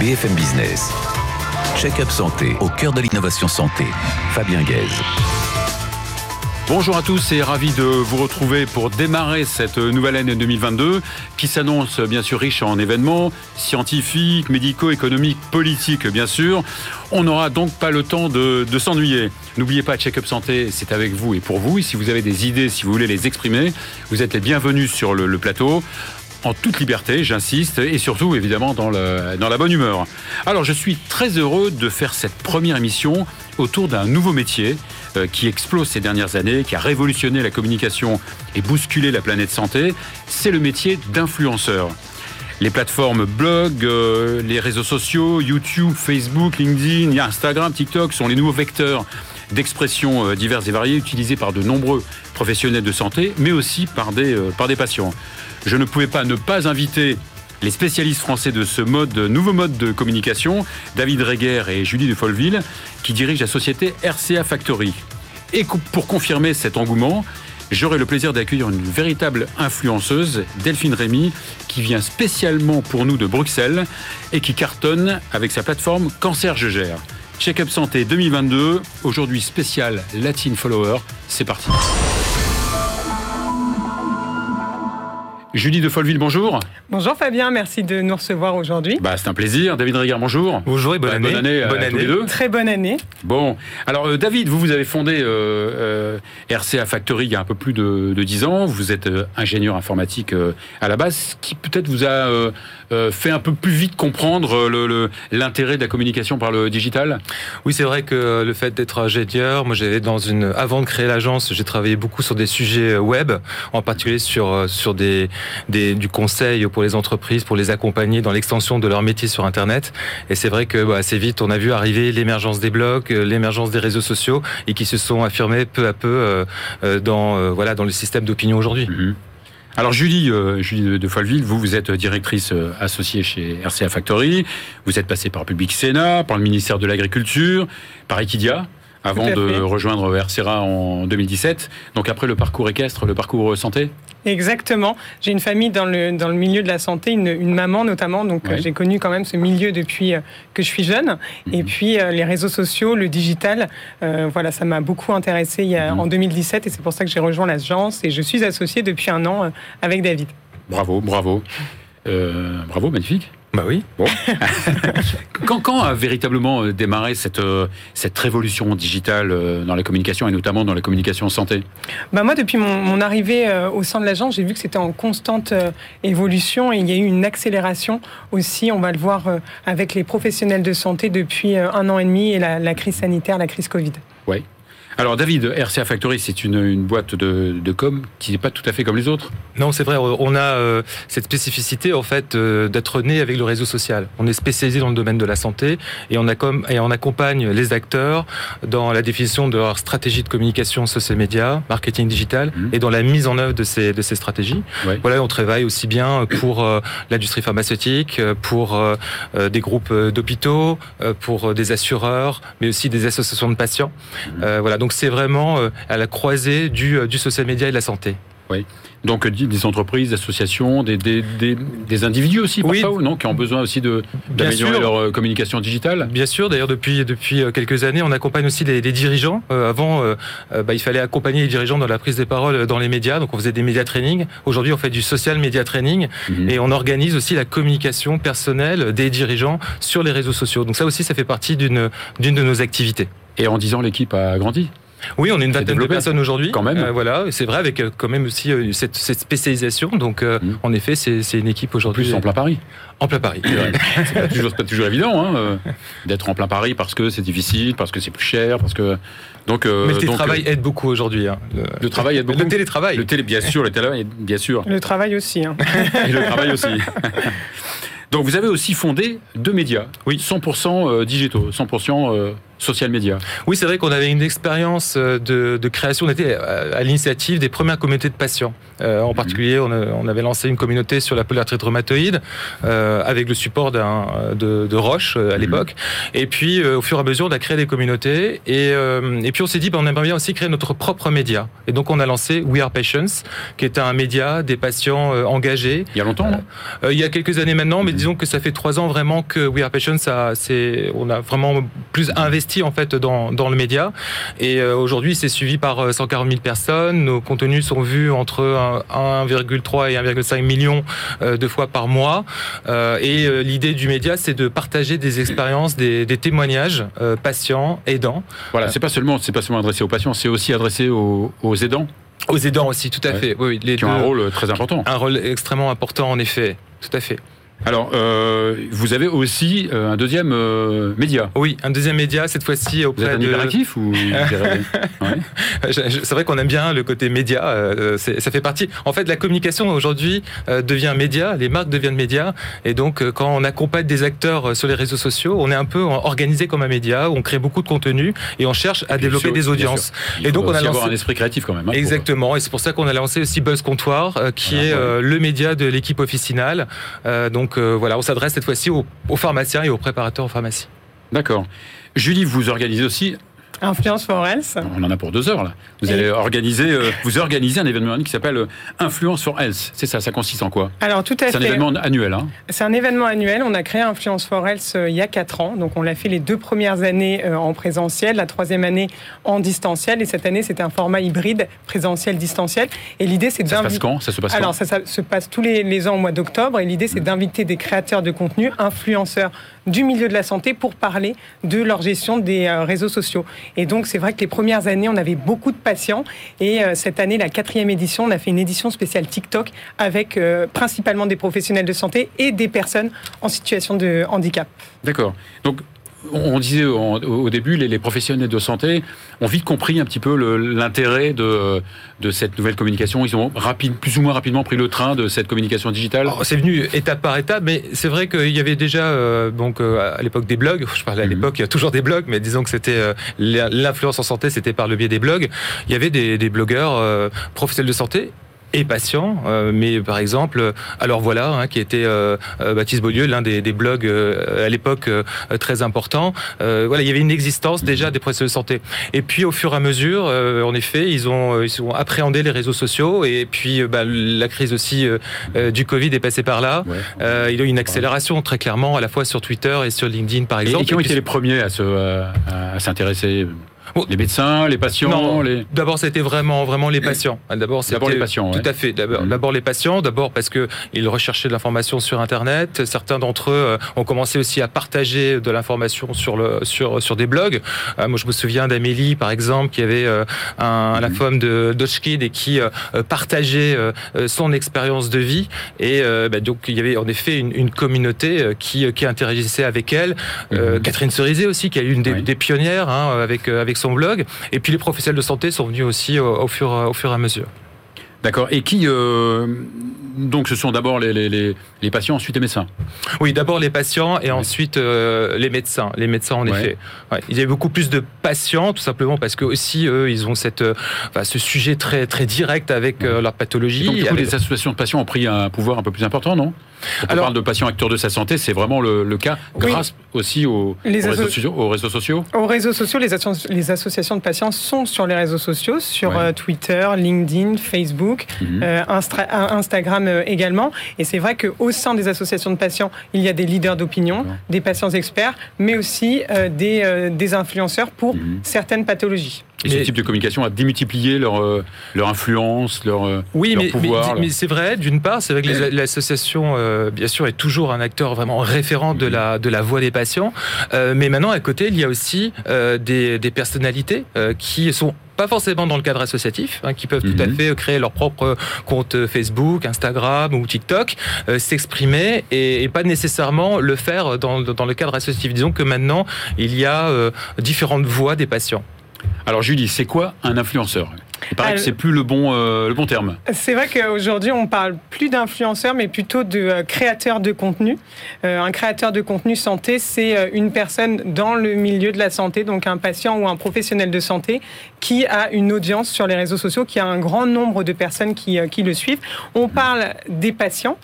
BFM Business. Check-up santé au cœur de l'innovation santé. Fabien Guèze. Bonjour à tous et ravi de vous retrouver pour démarrer cette nouvelle année 2022 qui s'annonce bien sûr riche en événements scientifiques, médicaux, économiques, politiques bien sûr. On n'aura donc pas le temps de, s'ennuyer. N'oubliez pas, Check-up Santé, c'est avec vous et pour vous. Si vous avez des idées, si vous voulez les exprimer, vous êtes les bienvenus sur le plateau en toute liberté, j'insiste, et surtout évidemment dans, dans la bonne humeur. Alors je suis très heureux de faire cette première émission autour d'un nouveau métier euh, qui explose ces dernières années, qui a révolutionné la communication et bousculé la planète santé, c'est le métier d'influenceur. Les plateformes blog, euh, les réseaux sociaux, YouTube, Facebook, LinkedIn, Instagram, TikTok sont les nouveaux vecteurs d'expression euh, diverses et variées utilisés par de nombreux professionnels de santé, mais aussi par des, par des patients je ne pouvais pas ne pas inviter les spécialistes français de ce nouveau mode de communication, David Reguer et Julie de Folleville, qui dirigent la société RCA Factory. Et pour confirmer cet engouement, j'aurai le plaisir d'accueillir une véritable influenceuse, Delphine Rémy, qui vient spécialement pour nous de Bruxelles et qui cartonne avec sa plateforme Cancer Je Gère. Check-up Santé 2022, aujourd'hui spécial Latin Follower. C'est parti. Julie de Folleville, bonjour. Bonjour Fabien, merci de nous recevoir aujourd'hui. Bah, c'est un plaisir. David Régard, bonjour. Bonjour et bonne année. Bonne année, bonne année. tous les deux. Très bonne année. Bon, alors euh, David, vous, vous avez fondé euh, euh, RCA Factory il y a un peu plus de, de 10 ans. Vous êtes ingénieur informatique à la base, qui peut-être vous a fait un peu plus vite comprendre l'intérêt de la communication par le digital? Oui, c'est vrai que le fait d'être ingénieur, moi j'avais dans une... Avant de créer l'agence, j'ai travaillé beaucoup sur des sujets web, en particulier sur, sur des du conseil pour les entreprises, pour les accompagner dans l'extension de leur métier sur Internet. Et c'est vrai que bah, assez vite, on a vu arriver l'émergence des blogs, euh, l'émergence des réseaux sociaux, et qui se sont affirmés peu à peu euh, euh, dans, voilà, dans le système d'opinion aujourd'hui. Mhm. Alors Julie, Julie de Folleville, vous, vous êtes directrice associée chez RCA Factory. Vous êtes passée par Public Sénat, par le ministère de l'Agriculture, par Equidia avant de rejoindre RCA en 2017. Donc après le parcours équestre, le parcours santé? Exactement. J'ai une famille dans le, dans le milieu de la santé, une, maman notamment, donc j'ai connu quand même ce milieu depuis euh, que je suis jeune. Mhm. Et puis euh, les réseaux sociaux, le digital, euh, voilà, ça m'a beaucoup intéressé il y a, mhm. en 2017 et c'est pour ça que j'ai rejoint l'agence et je suis associée depuis un an avec David. Bravo, bravo. bravo, magnifique. Bah oui. Bon. quand, quand, a véritablement euh, démarré cette, euh, cette révolution digitale euh, dans la communication et notamment dans la communication santé? Bah Moi, depuis mon, arrivée au sein de l'agence, j'ai vu que c'était en constante évolution et il y a eu une accélération aussi, on va le voir avec les professionnels de santé depuis un an et demi et la, la crise sanitaire, la crise Covid. Oui. Alors David, RCA Factory, c'est une, boîte de, com qui n'est pas tout à fait comme les autres. Non, c'est vrai. On a euh, cette spécificité en fait euh, d'être né avec le réseau social. On est spécialisé dans le domaine de la santé et on, a comme, et on accompagne les acteurs dans la définition de leur stratégie de communication social média, marketing digital mhm. et dans la mise en œuvre de ces, de ces stratégies. Voilà, on travaille aussi bien pour euh, l'industrie pharmaceutique, pour des groupes d'hôpitaux, pour des assureurs, mais aussi des associations de patients. Mhm. voilà, donc donc c'est vraiment euh, à la croisée du, euh, du social media et de la santé. Oui. Donc euh, des entreprises, des associations, des, des, des, individus aussi parfois, oui. non, qui ont besoin aussi de d'améliorer leur communication digitale. Bien sûr. D'ailleurs, depuis depuis quelques années, on accompagne aussi les, dirigeants. avant, bah, il fallait accompagner les dirigeants dans la prise des paroles dans les médias. Donc, on faisait des médias training. Aujourd'hui, on fait du social media training mhm. et on organise aussi la communication personnelle des dirigeants sur les réseaux sociaux. Donc, ça aussi, ça fait partie d'une d'une de nos activités. Et en 10 ans, l'équipe a grandi oui, on est une vingtaine de personnes aujourd'hui. Quand même. Euh, voilà, c'est vrai avec euh, quand même aussi euh, cette, spécialisation. Donc, mmh. en effet, c'est une équipe aujourd'hui. Plus en plein Paris. En plein Paris. c'est pas toujours, pas toujours évident hein, d'être en plein Paris parce que c'est difficile, parce que c'est plus cher, parce que. Donc, Mais le télétravail aide beaucoup aujourd'hui. Hein. Le, travail aide beaucoup. Le télétravail. Le télé, bien sûr, le télétravail, bien sûr. Le travail aussi. Hein. Et le travail aussi. Donc vous avez aussi fondé deux médias, oui, 100% digitaux, 100% social media. Oui, c'est vrai qu'on avait une expérience euh, de, création. On était à l'initiative des premières communautés de patients. Euh, en mhm. particulier, on, avait lancé une communauté sur la polyarthrite rhumatoïde euh, avec le support de, de, Roche à mhm. l'époque. Et puis, au fur et à mesure, on a créé des communautés. Et, et puis, on s'est dit, ben, on aimerait bien aussi créer notre propre média. Et donc, on a lancé We Are Patients, qui est un média des patients engagés. Il y a longtemps, Il y a quelques années maintenant, mais mhm. disons que ça fait trois ans vraiment que We Are Patients, on a vraiment plus investi en fait dans, dans le média. Et euh, aujourd'hui, c'est suivi par 140 euh, 000 personnes. Nos contenus sont vus entre 1,3 et 1,5 millions euh, de fois par mois. et l'idée du média, c'est de partager des expériences, des, témoignages patients, aidants. Voilà, c'est pas seulement c'est pas seulement adressé aux patients, c'est aussi adressé aux, aidants. Aux aidants aussi, tout à fait. Oui, les qui ont un rôle très important. Un rôle extrêmement important, en effet. Tout à fait. Alors, euh, vous avez aussi euh, un deuxième euh, média. Oui, un deuxième média, cette fois-ci auprès vous êtes un de... ou C'est vrai qu'on aime bien le côté média, euh, ça fait partie... En fait, la communication aujourd'hui devient média, les marques deviennent médias, et donc quand on accompagne des acteurs sur les réseaux sociaux, on est un peu organisé comme un média, on crée beaucoup de contenu, et on cherche à développer des audiences. Et donc on a lancé... avoir un esprit créatif quand même. Hein, Exactement, et c'est pour ça qu'on a lancé aussi Buzz Comptoir, qui est le média de l'équipe officinale. donc donc euh, voilà, on s'adresse cette fois-ci aux, pharmaciens et aux préparateurs en pharmacie. D'accord. Julie, vous organisez aussi Influence for Health. On en a pour deux heures là. Vous allez organiser, euh, vous organisez un événement qui s'appelle euh, Influence for Health. C'est ça, ça consiste en quoi? Alors tout à fait. C'est un événement annuel. Hein c'est un événement annuel. On a créé Influence for Health il y a quatre ans. Donc on l'a fait les deux premières années en présentiel, la troisième année en distanciel, et cette année c'était un format hybride présentiel-distanciel. Et l'idée c'est Ça se passe quand? Ça se passe Alors ça, se passe tous les, les ans au mois d'octobre. Et l'idée c'est mmh. d'inviter des créateurs de contenu, influenceurs du milieu de la santé pour parler de leur gestion des euh, réseaux sociaux. Et donc, c'est vrai que les premières années, on avait beaucoup de patients. Et euh, cette année, la quatrième édition, on a fait une édition spéciale TikTok avec euh, principalement des professionnels de santé et des personnes en situation de handicap. D'accord. Donc, on disait au début, les, professionnels de santé ont vite compris un petit peu l'intérêt de, de cette nouvelle communication. Ils ont rapide, plus ou moins rapidement pris le train de cette communication digitale. C'est venu étape par étape, mais c'est vrai qu'il y avait déjà euh, donc euh, à l'époque des blogs. Je parlais à mhm. l'époque, il y a toujours des blogs, mais disons que c'était euh, l'influence en santé, c'était par le biais des blogs. Il y avait des, des blogueurs professionnels de santé et patients. Euh, mais par exemple, alors voilà, hein, qui était euh, euh, Baptiste Beaulieu, l'un des, des, blogs à l'époque très important. voilà, il y avait une existence déjà des professionnels de santé. Et puis au fur et à mesure, en effet, ils ont, ils ont appréhendé les réseaux sociaux et puis bah, la crise aussi du Covid est passée par là. il y a eu une accélération très clairement à la fois sur Twitter et sur LinkedIn par exemple. Et, qui ont été les premiers à s'intéresser les médecins, les patients les... D'abord, c'était vraiment, vraiment les patients. D'abord, les patients. Tout à fait. D'abord, mmh. les patients. D'abord parce que ils recherchaient de l'information sur Internet. Certains d'entre eux euh, ont commencé aussi à partager de l'information sur le sur sur des blogs. Euh, moi, je me souviens d'Amélie, par exemple, qui avait euh, un, la mmh. femme de Dochkid et qui partageait son expérience de vie. Et bah, donc, il y avait en effet une, une communauté qui qui interagissait avec elle. Mmh. Catherine Cerizet aussi, qui est une des, des pionnières hein, avec avec son blog. Et puis les professionnels de santé sont venus aussi au, fur, au fur et à mesure. D'accord. Et qui euh, donc ce sont d'abord les, les, les, patients, ensuite les médecins. Oui, d'abord les patients et ensuite euh, les médecins. Les médecins en effet. Il y a beaucoup plus de patients, tout simplement parce que aussi eux, ils ont cette, euh, ce sujet très très direct avec leur pathologie. donc, du coup, les associations de patients ont pris un pouvoir un peu plus important, non? Quand on parle de patients acteurs de sa santé, c'est vraiment le, le, cas grâce aussi aux, réseaux sociaux, aux, réseaux sociaux, aux réseaux sociaux. les, les, associations de patients sont sur les réseaux sociaux, sur euh, Twitter, LinkedIn, Facebook, mhm. euh, Instagram euh, également. Et c'est vrai qu'au sein des associations de patients, il y a des leaders d'opinion, des patients experts, mais aussi des, des, influenceurs pour mhm. certaines pathologies. Et ce type de communication a démultiplié leur, euh, leur influence, leur, euh, oui, leur mais, pouvoir. Oui, mais, c'est vrai, d'une part, c'est vrai que l'association, euh, bien sûr, est toujours un acteur vraiment référent de la, de la voix des patients. mais maintenant, à côté, il y a aussi des, des personnalités qui sont pas forcément dans le cadre associatif, hein, qui peuvent tout à mhm. fait créer leur propre compte Facebook, Instagram ou TikTok, s'exprimer et, et, pas nécessairement le faire dans, dans, le cadre associatif. Disons que maintenant, il y a différentes voix des patients. Alors Julie, c'est quoi un influenceur? Il paraît que c'est plus le bon, le bon terme. C'est vrai qu'aujourd'hui, on parle plus d'influenceurs, mais plutôt de créateurs de contenu. un créateur de contenu santé, c'est une personne dans le milieu de la santé, donc un patient ou un professionnel de santé, qui a une audience sur les réseaux sociaux, qui a un grand nombre de personnes qui, qui le suivent. On parle des patients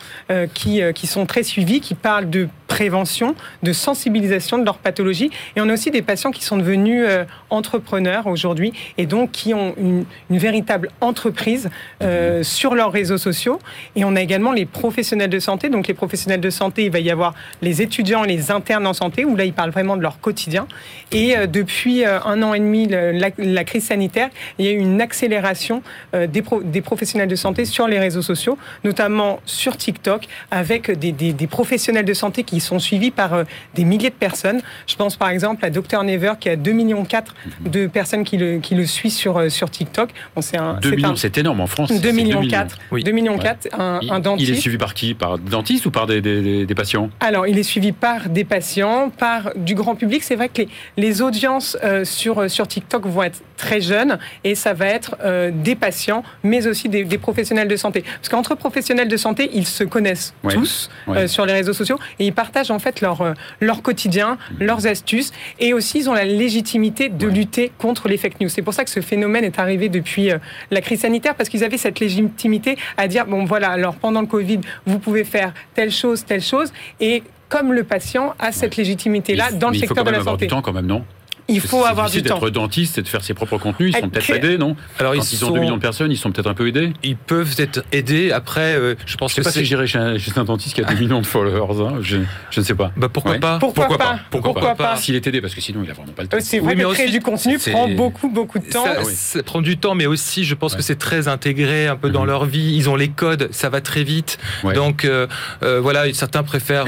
qui, qui sont très suivis, qui parlent de prévention, de sensibilisation de leur pathologie. Et on a aussi des patients qui sont devenus euh, entrepreneurs aujourd'hui et donc qui ont une, véritable entreprise euh, sur leurs réseaux sociaux. Et on a également les professionnels de santé. Donc les professionnels de santé, il va y avoir les étudiants, les internes en santé, où là, ils parlent vraiment de leur quotidien. Et euh, depuis un an et demi, la, crise sanitaire, il y a eu une accélération des, des, professionnels de santé sur les réseaux sociaux, notamment sur TikTok, avec des, des, des professionnels de santé qui sont suivis par euh, des milliers de personnes. Je pense par exemple à Dr Never qui a 2,4 millions mhm. de personnes qui le, qui le suivent sur, euh, sur TikTok. Bon, c'est un, 2 millions, c'est énorme en France. 2 millions 4. 2 millions 4, un, un, dentiste. Il est suivi par qui? Par dentiste ou par des, des, des, patients? Alors, il est suivi par des patients, par du grand public. C'est vrai que les, les audiences euh, sur, sur TikTok vont être très jeunes et ça va être des patients, mais aussi des, des, professionnels de santé. Parce qu'entre professionnels de santé, ils se connaissent tous sur les réseaux sociaux et ils partagent en fait leur, euh, leur quotidien, leurs astuces, et aussi ils ont la légitimité de lutter contre les fake news. C'est pour ça que ce phénomène est arrivé depuis euh, la crise sanitaire, parce qu'ils avaient cette légitimité à dire, bon voilà, alors pendant le Covid, vous pouvez faire telle chose, telle chose, et comme le patient a cette légitimité-là dans le secteur de la santé. Du temps quand même, non? Il faut avoir du temps. d'être dentiste et de faire ses propres contenus. Ils sont peut-être aidés, non Alors, Quand ils, ont 2 millions de personnes, ils sont peut-être un peu aidés Ils peuvent être aidés. Après, euh, je pense je sais pas si j'irai chez, un dentiste qui a 2 millions de followers. Hein. Je, je, ne sais pas. Bah, pourquoi, pas pourquoi, pas Pourquoi, pas, S'il est aidé, parce que sinon, il n'a vraiment pas le temps. C'est vrai que créer du contenu prend beaucoup, beaucoup de temps. Ça, prend du temps, mais aussi, je pense que c'est très intégré un peu dans mhm. leur vie. Ils ont les codes, ça va très vite. Donc, euh, euh, voilà, certains préfèrent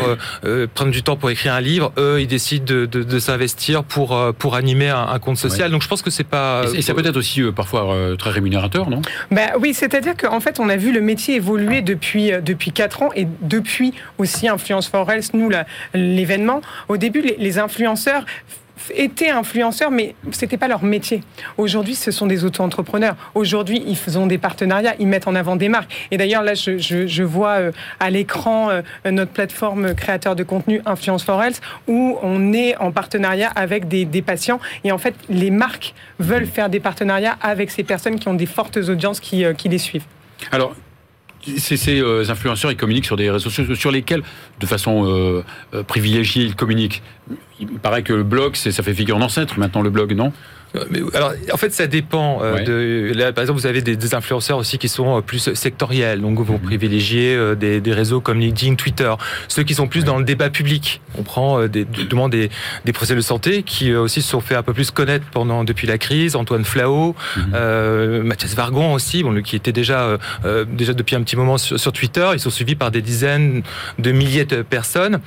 prendre du temps pour écrire un livre. Eux, ils décident de, s'investir pour, pour animer un compte social. Donc je pense que c'est pas. Et, ça peut être aussi euh, parfois euh, très rémunérateur, non? Bah, Oui, c'est-à-dire qu'en fait, on a vu le métier évoluer depuis, euh, depuis 4 ans et depuis aussi Influence for Health, nous, l'événement. Au début, les influenceurs étaient influenceurs, mais c'était pas leur métier. Aujourd'hui, ce sont des auto-entrepreneurs. Aujourd'hui, ils font des partenariats, ils mettent en avant des marques. Et d'ailleurs, là, je, je, vois euh, à l'écran euh, notre plateforme créateur de contenu Influence for Health, où on est en partenariat avec des, des, patients. Et en fait, les marques veulent faire des partenariats avec ces personnes qui ont des fortes audiences qui, euh, qui les suivent. Alors, ces influenceurs, ils communiquent sur des réseaux sociaux sur lesquels, de façon privilégiée, ils communiquent. Il paraît que le blog, ça fait figure d'ancêtre maintenant, le blog, non? Alors, en fait, ça dépend. Euh, de, là, par exemple, vous avez des, influenceurs aussi qui sont euh, plus sectoriels, donc vous mhm. privilégiez euh, des, des, réseaux comme LinkedIn, Twitter. Ceux qui sont plus dans le débat public. On prend des, des, des, des professionnels de santé qui aussi se sont fait un peu plus connaître pendant depuis la crise. Antoine Flao, mhm. Mathias Vargon aussi, bon, qui était déjà déjà depuis un petit moment sur, sur, Twitter. Ils sont suivis par des dizaines de milliers de personnes.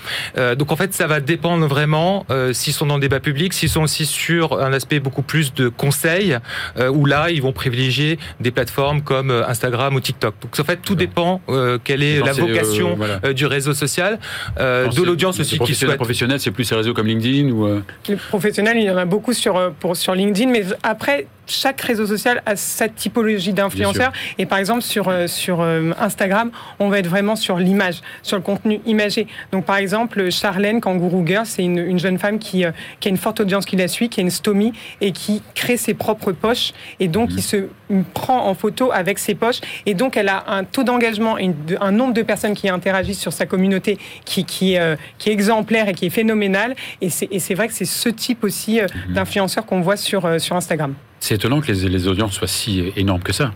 donc en fait, ça va dépendre vraiment s'ils sont dans le débat public, s'ils sont aussi sur un aspect beaucoup plus de conseils, euh, où là, ils vont privilégier des plateformes comme euh, Instagram ou TikTok. Donc en fait, tout dépend euh, quelle est la vocation du réseau social, de l'audience aussi qui souhaite. Professionnels, c'est plus les réseaux comme LinkedIn ou Les professionnels, il y en a beaucoup sur, pour, sur LinkedIn, mais après, chaque réseau social a cette typologie d'influenceurs. Et par exemple, sur, sur Instagram, on va être vraiment sur l'image, sur le contenu imagé. Donc, par exemple, Charlène Kangourou Girl, c'est une, une, jeune femme qui, qui a une forte audience qui la suit, qui a une stomie et qui crée ses propres poches et donc qui mhm. se prend en photo avec ses poches et donc elle a un taux d'engagement et un nombre de personnes qui interagissent sur sa communauté qui, qui, euh, qui est exemplaire et qui est phénoménal et c'est vrai que c'est ce type aussi euh, mhm. d'influenceurs qu'on voit sur, euh, sur Instagram. C'est étonnant que les, audiences soient si énormes que ça.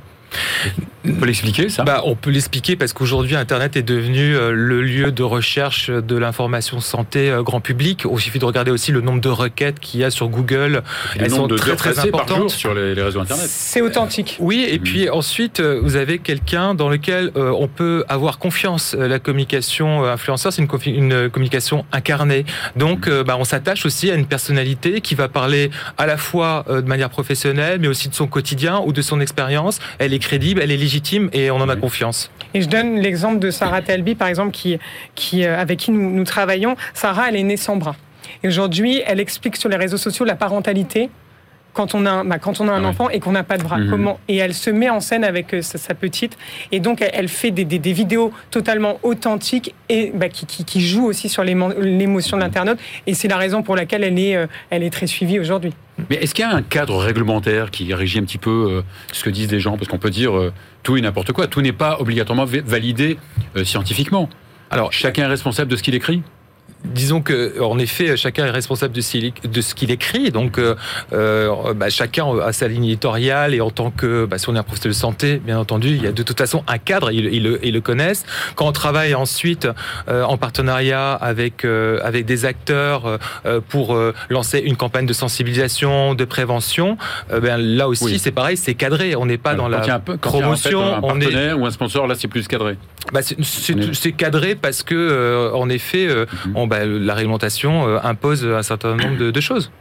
On peut l'expliquer, ça? Bah, On peut l'expliquer parce qu'aujourd'hui, Internet est devenu euh, le lieu de recherche de l'information santé euh, grand public. Il suffit de regarder aussi le nombre de requêtes qu'il y a sur Google. Elles sont très, très importantes. sur les, réseaux Internet. C'est authentique. Oui, et puis ensuite, euh, vous avez quelqu'un dans lequel on peut avoir confiance. La communication influenceur, c'est une, communication incarnée. Donc, bah, on s'attache aussi à une personnalité qui va parler à la fois de manière professionnelle, mais aussi de son quotidien ou de son expérience. Elle est crédible, elle est légitime et on en a confiance. Et je donne l'exemple de Sarah Telby, par exemple, qui, qui, euh, avec qui nous, nous travaillons. Sarah, elle est née sans bras. Et aujourd'hui, elle explique sur les réseaux sociaux la parentalité quand on a un, bah, quand on a un ah enfant et qu'on n'a pas de bras. Mhm. Comment? Et elle se met en scène avec sa, petite, et donc elle, fait des, des, vidéos totalement authentiques et bah, qui, qui, qui, jouent aussi sur l'émotion de l'internaute. Et c'est la raison pour laquelle elle est, elle est très suivie aujourd'hui. Mais est-ce qu'il y a un cadre réglementaire qui régit un petit peu euh, ce que disent les gens? Parce qu'on peut dire euh, tout et n'importe quoi. Tout n'est pas obligatoirement validé euh, scientifiquement. Alors, chacun est responsable de ce qu'il écrit? Disons que, en effet, chacun est responsable de ce qu'il écrit. Donc, euh, euh, bah, chacun a sa ligne éditoriale et en tant que, bah, si on est un professeur de santé, bien entendu, il y a de toute façon un cadre. Ils, le, connaissent. Quand on travaille ensuite euh, en partenariat avec avec des acteurs pour lancer une campagne de sensibilisation, de prévention, ben là aussi, c'est pareil, c'est cadré. On n'est pas dans la promotion. un partenaire ou un sponsor, là, c'est plus cadré. Bah, c'est cadré parce que, en effet, mhm. on bah, la réglementation euh, impose un certain nombre de, choses.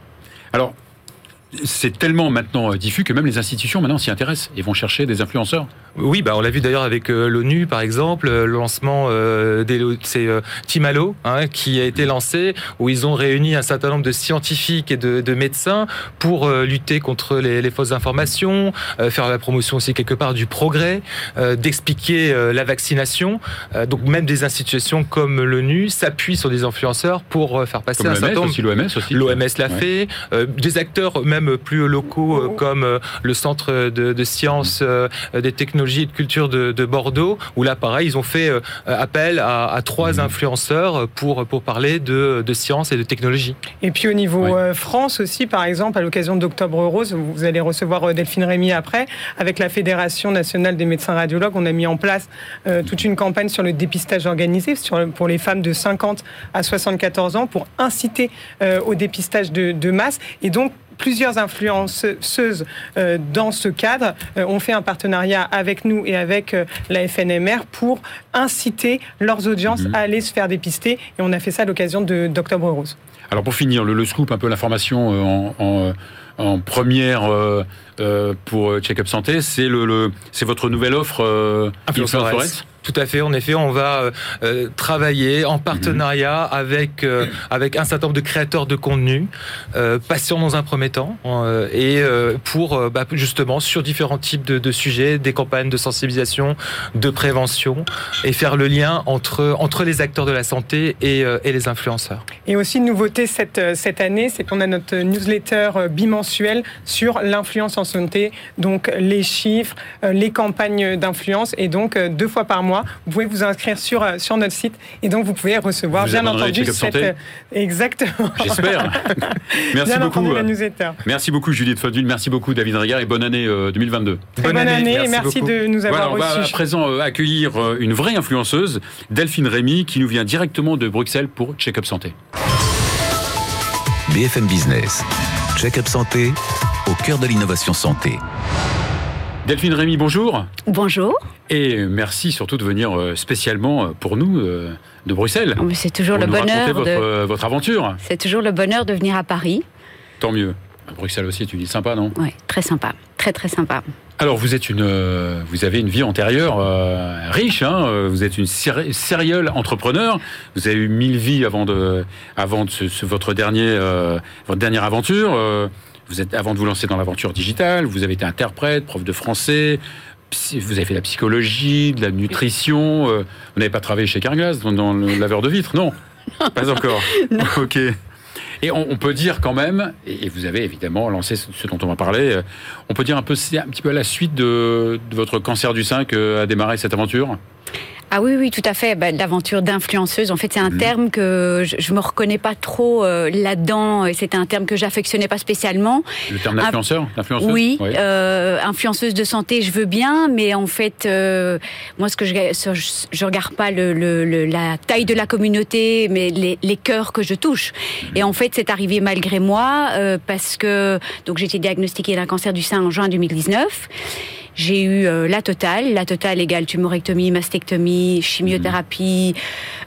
C'est tellement maintenant euh, diffus que même les institutions maintenant s'y intéressent et vont chercher des influenceurs. Oui, bah on l'a vu d'ailleurs avec euh, l'ONU par exemple, le lancement euh, des c'est Timalo hein, qui a été lancé où ils ont réuni un certain nombre de scientifiques et de, médecins pour lutter contre les, fausses informations, faire la promotion aussi quelque part du progrès, d'expliquer la vaccination. donc même des institutions comme l'ONU s'appuient sur des influenceurs pour faire passer un certain nombre. L'OMS aussi. L'OMS l'a fait. des acteurs même plus locaux euh, comme euh, le centre de, sciences, euh, des technologies et de culture de, Bordeaux, où là, pareil, ils ont fait appel à, trois mmh. influenceurs pour, pour parler de, de sciences et de technologie. Et puis au niveau France aussi, par exemple, à l'occasion d'Octobre Rose, vous allez recevoir Delphine Rémy après, avec la Fédération nationale des médecins radiologues, on a mis en place toute une campagne sur le dépistage organisé sur, pour les femmes de 50 à 74 ans pour inciter au dépistage de, de masse et donc plusieurs influenceuses euh, dans ce cadre euh, ont fait un partenariat avec nous et avec euh, la FNMR pour inciter leurs audiences mhm. à aller se faire dépister. Et on a fait ça à l'occasion d'Octobre Rose. Alors pour finir, le, scoop, un peu l'information en, première pour Check Up Santé, c'est le, votre nouvelle offre Influence tout à fait. En effet, on va euh, euh, travailler en partenariat avec euh, avec un certain nombre de créateurs de contenu, patients dans un premier temps, et pour bah, justement sur différents types de, sujets, des campagnes de sensibilisation, de prévention, et faire le lien entre entre les acteurs de la santé et, et les influenceurs. Et aussi une nouveauté cette cette année, c'est qu'on a notre newsletter bimensuel sur l'influence en santé, donc les chiffres, les campagnes d'influence, et donc deux fois par mois vous pouvez vous inscrire sur, euh, sur notre site et donc vous pouvez recevoir, bien entendu, cette. Euh, exactement. J'espère. merci beaucoup. la Merci beaucoup, Judith Fodul. Merci beaucoup, David Regard, et bonne année 2022. Euh, bonne, année, et merci de nous avoir voilà, On va à présent accueillir une vraie influenceuse, Delphine Rémy, qui nous vient directement de Bruxelles pour Check-up Santé. BFM Business. Check-up Santé, au cœur de l'innovation santé. Delphine Rémy, bonjour. Bonjour. Et merci surtout de venir euh, spécialement euh, pour nous euh, de Bruxelles. C'est toujours le bonheur de votre aventure. C'est toujours le bonheur de venir à Paris. Tant mieux. À Bruxelles aussi, tu dis sympa, non? Oui, très sympa, très très sympa. Alors vous êtes une, vous avez une vie antérieure riche, hein vous êtes une sérieuse entrepreneur. Vous avez eu mille vies avant de, avant de votre dernier, votre dernière aventure. Vous êtes, avant de vous lancer dans l'aventure digitale, vous avez été interprète, prof de français, vous avez fait de la psychologie, de la nutrition. Euh, vous n'avez pas travaillé chez Carglass dans, le laveur de vitres, non, Pas encore. Ok. Et on, peut dire quand même, et vous avez évidemment lancé ce, dont on va parler, euh, on peut dire un peu, c'est un petit peu à la suite de, de votre cancer du sein qu'a démarré cette aventure? Ah oui, oui, tout à fait. Bah, L'aventure d'influenceuse, en fait, c'est un mhm. terme que je, je me reconnais pas trop euh, là-dedans. Et c'est un terme que j'affectionnais pas spécialement. Le terme d'influenceur, Oui, euh, influenceuse de santé, je veux bien, mais en fait, euh, moi, ce que je, je, regarde pas le, le, la taille de la communauté, mais les, les cœurs que je touche. Mhm. Et en fait, c'est arrivé malgré moi euh, parce que donc j'ai été diagnostiquée d'un cancer du sein en juin 2019. J'ai eu euh, la totale, la totale égale tumorectomie, mastectomie, chimiothérapie,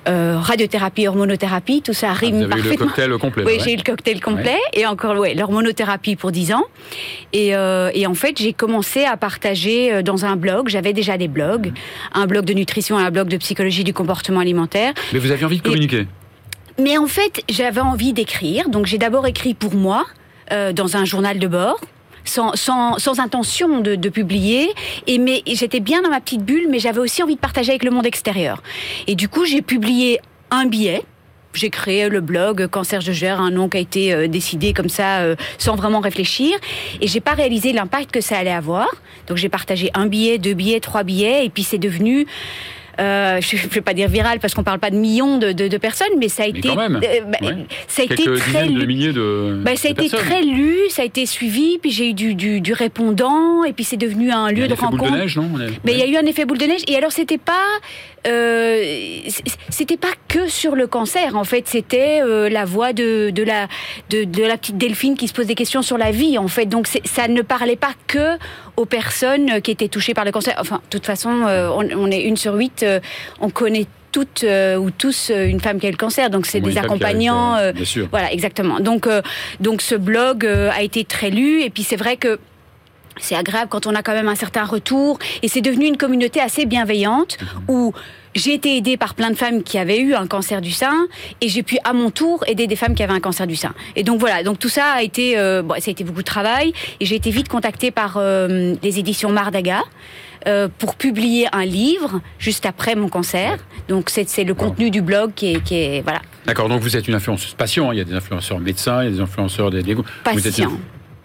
euh, radiothérapie, hormonothérapie, tout ça rime ah, vous avez Eu le cocktail complet. Oui, j'ai eu le cocktail complet et encore ouais, l'hormonothérapie pour 10 ans. Et, euh, et en fait, j'ai commencé à partager euh, dans un blog. J'avais déjà des blogs, un blog de nutrition et un blog de psychologie du comportement alimentaire. Mais vous aviez envie de communiquer? Mais en fait, j'avais envie d'écrire. Donc j'ai d'abord écrit pour moi. Euh, dans un journal de bord sans, sans, sans intention de, de, publier. Et mais j'étais bien dans ma petite bulle, mais j'avais aussi envie de partager avec le monde extérieur. Et du coup, j'ai publié un billet j'ai créé le blog Cancer de gère, un nom qui a été euh, décidé comme ça, euh, sans vraiment réfléchir. Et j'ai pas réalisé l'impact que ça allait avoir. Donc j'ai partagé un billet, deux billets, trois billets, et puis c'est devenu euh, je ne vais pas dire viral parce qu'on parle pas de millions de, de, de personnes, mais ça a été, quand même. Euh, bah, ça a été très lu. De de, bah, ça a été très lu, ça a été suivi, puis j'ai eu du, du, du, répondant, et puis c'est devenu un lieu de rencontre. Boule de neige, non? Mais il y a eu un effet boule de neige, et alors c'était pas, euh, c'était pas que sur le cancer. En fait, c'était la voix de, de la de, la petite Delphine qui se pose des questions sur la vie. En fait, donc ça ne parlait pas que aux personnes qui étaient touchées par le cancer. Enfin, de toute façon, on, on, est une sur huit, euh, on connaît toutes euh, ou tous une femme qui a le cancer, donc c'est des accompagnants. A, bien sûr. Voilà, exactement. Donc, donc ce blog a été très lu, et puis c'est vrai que c'est agréable quand on a quand même un certain retour, et c'est devenu une communauté assez bienveillante mmh. où j'ai été aidée par plein de femmes qui avaient eu un cancer du sein et j'ai pu à mon tour aider des femmes qui avaient un cancer du sein. Et donc voilà, donc tout ça a été, euh, bon, ça a été beaucoup de travail et j'ai été vite contactée par euh, les éditions Mardaga. Euh, pour publier un livre juste après mon cancer. Donc c'est le contenu du blog qui est, qui est voilà. D'accord. Donc vous êtes une influenceuse patient. Il y a des influenceurs médecins, il y a des influenceurs des. Patient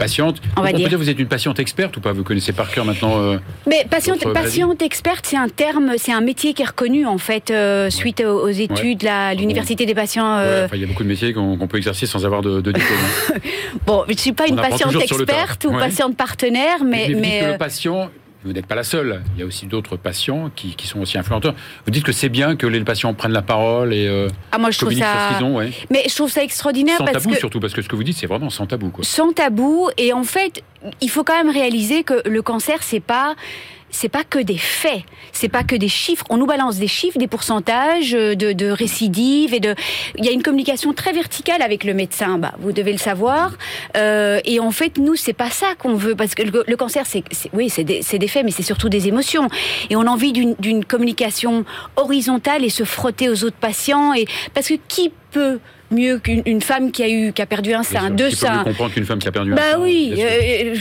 patiente. On, va dire. peut dire vous êtes une patiente experte ou pas? Vous connaissez par cœur maintenant euh, Mais patiente, patiente experte, c'est un terme, c'est un métier qui est reconnu en fait euh, suite aux, études, à l'université des patients. Euh... Ouais, il y a beaucoup de métiers qu'on qu peut exercer sans avoir de, de diplôme. Hein. bon, je ne suis pas une patiente experte ou patiente partenaire, mais. mais, mais, mais le patient vous n'êtes pas la seule. Il y a aussi d'autres patients qui, qui, sont aussi influenceurs. Vous dites que c'est bien que les patients prennent la parole et euh, ah, moi, je trouve ça... sur ce qu'ils ont. Ouais. Mais je trouve ça extraordinaire. Sans parce tabou que... surtout, parce que ce que vous dites, c'est vraiment sans tabou. Quoi. Sans tabou. Et en fait, il faut quand même réaliser que le cancer, c'est pas c'est pas que des faits, c'est pas que des chiffres. On nous balance des chiffres, des pourcentages de, de récidives et. Il y a une communication très verticale avec le médecin. Bah, vous devez le savoir. Euh, et en fait, nous, c'est pas ça qu'on veut parce que le, le cancer, c'est oui, c'est des, des, faits, mais c'est surtout des émotions. Et on a envie d'une communication horizontale et se frotter aux autres patients. Et parce que qui peut mieux qu'une femme qui a eu qui a perdu un sein, deux seins. comprendre qu'une femme qui a perdu un bah sein. Bah oui, euh,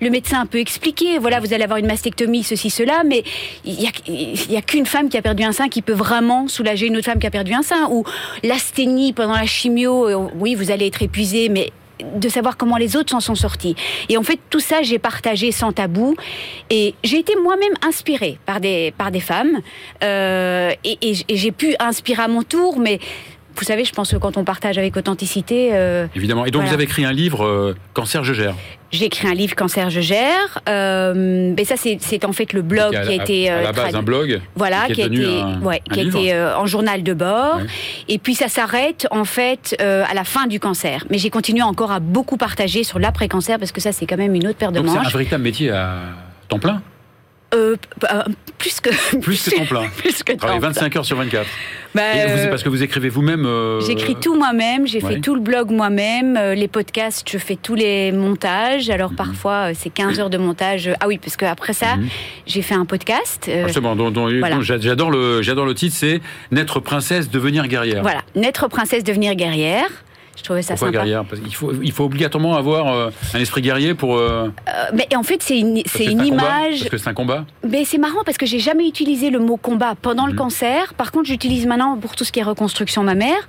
le médecin peut expliquer. Voilà, vous allez avoir une mastectomie, ceci, cela, mais il y a, y a qu'une femme qui a perdu un sein qui peut vraiment soulager une autre femme qui a perdu un sein. Ou l'asthénie pendant la chimio, euh, oui, vous allez être épuisé, mais de savoir comment les autres s'en sont sortis. Et en fait, tout ça, j'ai partagé sans tabou. Et j'ai été moi-même inspirée par des, par des femmes. Euh, et j'ai pu inspirer à mon tour, mais vous savez, je pense que quand on partage avec authenticité. Euh, Évidemment. Et donc voilà. vous avez écrit un livre, euh, Cancer, je gère. J'ai écrit un livre Cancer, je gère. Euh, mais ça, c'est en fait le blog qui a, qui a été. À la base, un blog. Voilà, qui, a été, un, ouais, un qui a été euh, en journal de bord. Ouais. Et puis ça s'arrête en fait euh, à la fin du cancer. Mais j'ai continué encore à beaucoup partager sur l'après-cancer parce que ça, c'est quand même une autre paire de donc manches. C'est un véritable métier à temps plein euh, plus que plus que temps plein. plus que temps 25 heures sur 24. Bah, vous, parce que vous écrivez vous-même. Euh... J'écris tout moi-même. J'ai ouais. fait tout le blog moi-même. Euh, les podcasts, je fais tous les montages. Alors mm -hmm. parfois c'est 15 heures de montage. Ah oui, parce que après ça, mm -hmm. j'ai fait un podcast. Euh, Justement, dont, voilà. j'adore le j'adore le titre, c'est Naître princesse, devenir guerrière. Voilà, Naître princesse, devenir guerrière. Je trouvais ça Pourquoi sympa. guerrière Parce qu'il faut, il faut obligatoirement avoir euh, un esprit guerrier pour. Euh... mais en fait, c'est une, c'est une un image. Combat, parce que c'est un combat. Mais c'est marrant parce que j'ai jamais utilisé le mot combat pendant Mhm. mmh. le cancer. Par contre, j'utilise maintenant pour tout ce qui est reconstruction mammaire.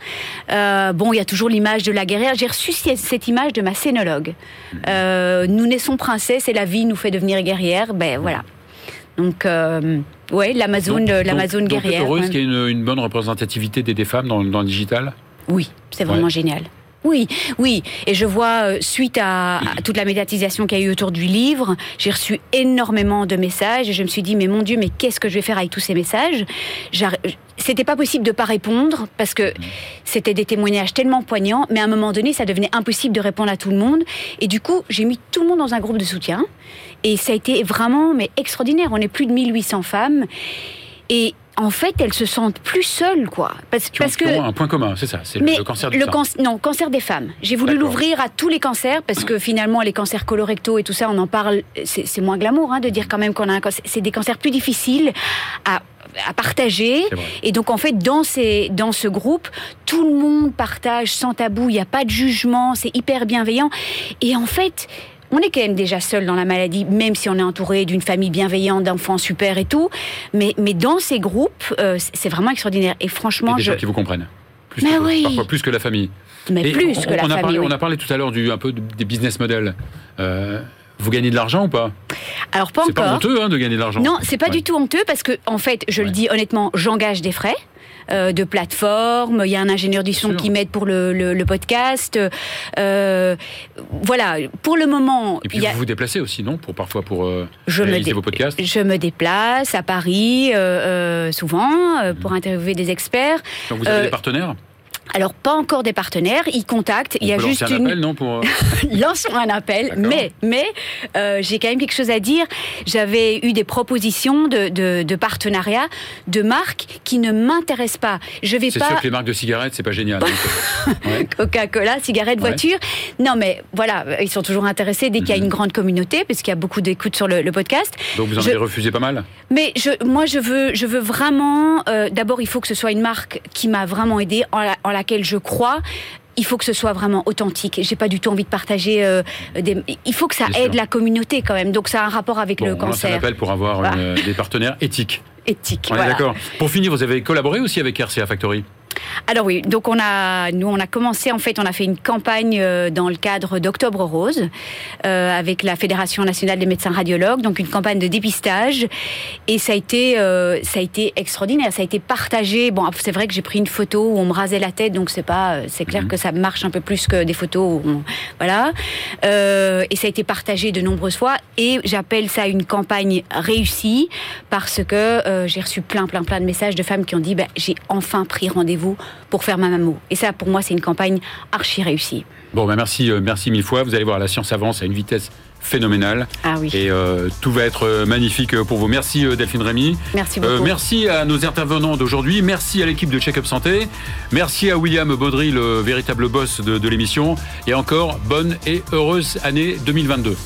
Euh, bon, il y a toujours l'image de la guerrière. J'ai reçu cette image de ma scénologue. Mhm. Mmh. nous naissons princesse et la vie nous fait devenir guerrière. Ben voilà. Donc, euh, ouais, l'Amazon, l'Amazon guerrière. Donc heureuse ouais. qu'il y ait une, une, bonne représentativité des, des femmes dans, dans, le digital? Oui, c'est vraiment ouais. génial. Oui, oui. Et je vois, euh, suite à, à toute la médiatisation qu'il y a eu autour du livre, j'ai reçu énormément de messages et je me suis dit, mais mon Dieu, mais qu'est-ce que je vais faire avec tous ces messages? C'était pas possible de pas répondre parce que c'était des témoignages tellement poignants, mais à un moment donné, ça devenait impossible de répondre à tout le monde. Et du coup, j'ai mis tout le monde dans un groupe de soutien et ça a été vraiment mais extraordinaire. On est plus de 1800 femmes et en fait, elles se sentent plus seules, quoi. Parce, qui ont, parce que un point commun, c'est ça, c'est le cancer du le. Can non, cancer des femmes. J'ai voulu l'ouvrir à tous les cancers parce que finalement, les cancers colorectaux et tout ça, on en parle. C'est moins glamour hein, de dire quand même qu'on a un cancer. C'est des cancers plus difficiles à à partager. Et donc, en fait, dans, ces, dans ce groupe, tout le monde partage sans tabou, il n'y a pas de jugement, c'est hyper bienveillant. Et en fait, on est quand même déjà seul dans la maladie, même si on est entouré d'une famille bienveillante, d'enfants super et tout. Mais, mais dans ces groupes, euh, c'est vraiment extraordinaire. Et franchement, des je... gens qui vous comprennent. Plus Mais que, oui. Parfois plus que la famille. Mais Et plus on, que la on a famille. Parlé, oui. On a parlé tout à l'heure du un peu de- des business models. Euh, vous gagnez de l'argent ou pas? Alors pas C'est pas encore. honteux hein, de gagner de l'argent. Non, c'est pas Ouais. du tout honteux parce que, en fait, je le dis honnêtement, j'engage des frais. Euh, de plateforme, il y a un ingénieur du son qui m'aide pour le, le- le podcast. euh, voilà, pour le moment, Et puis il y a- vous vous déplacez aussi, non? Pour parfois pour euh, Je me réaliser dé- vos podcasts. je me déplace à Paris souvent euh, pour interviewer des experts. Donc vous avez des partenaires? Alors pas encore des partenaires, ils contactent. Il y a peut juste lancer un une. appel, non pour... euh, Lançons un appel, mais mais euh, j'ai quand même quelque chose à dire. J'avais eu des propositions de, de, de partenariat de marques qui ne m'intéressent pas. Je vais C'est pas sûr que les marques de cigarettes, c'est pas génial. ouais. Coca-Cola, cigarettes, Ouais. voitures. Non, mais voilà, ils sont toujours intéressés dès qu'il y a Mhm. une grande communauté, parce qu'il y a beaucoup d'écoutes sur le, le podcast. Donc vous en Je- avez refusé pas mal? Mais je, moi, je veux, je veux vraiment. euh, D'abord, il faut que ce soit une marque qui m'a vraiment aidé, en, la- en laquelle je crois. Il faut que ce soit vraiment authentique. J'ai pas du tout envie de partager euh, des. Il faut que ça Bien aide sûr. la communauté quand même. Donc, ça a un rapport avec Bon, le on cancer appel pour avoir Voilà. une- des partenaires éthiques. éthique. On est d'accord. Pour finir, vous avez collaboré aussi avec RCA Factory? Alors oui, donc on a, nous on a commencé en fait, on a fait une campagne euh, dans le cadre d'Octobre Rose euh, avec la Fédération nationale des médecins radiologues, donc une campagne de dépistage et ça a été, euh, ça a été extraordinaire, ça a été partagé. Bon, c'est vrai que j'ai pris une photo où on me rasait la tête, donc c'est pas, c'est clair Mhm. que ça marche un peu plus que des photos, où on- voilà. Euh, et ça a été partagé de nombreuses fois et j'appelle ça une campagne réussie parce que j'ai reçu plein, plein, plein de messages de femmes qui ont dit bah, j'ai enfin pris rendez-vous pour faire ma mammo. Et ça, pour moi, c'est une campagne archi réussie. Bon, bah merci, euh, merci mille fois. Vous allez voir, la science avance à une vitesse phénoménale. Ah oui. Et euh, tout va être euh, magnifique pour vous. Merci Delphine Rémy. Merci Euh, beaucoup. merci à nos intervenants d'aujourd'hui. Merci à l'équipe de Check-up Santé. Merci à William Baudry, le véritable boss de, de l'émission. Et encore, bonne et heureuse année 2022.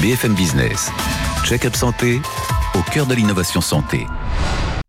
BFM Business. Check-up santé au cœur de l'innovation santé.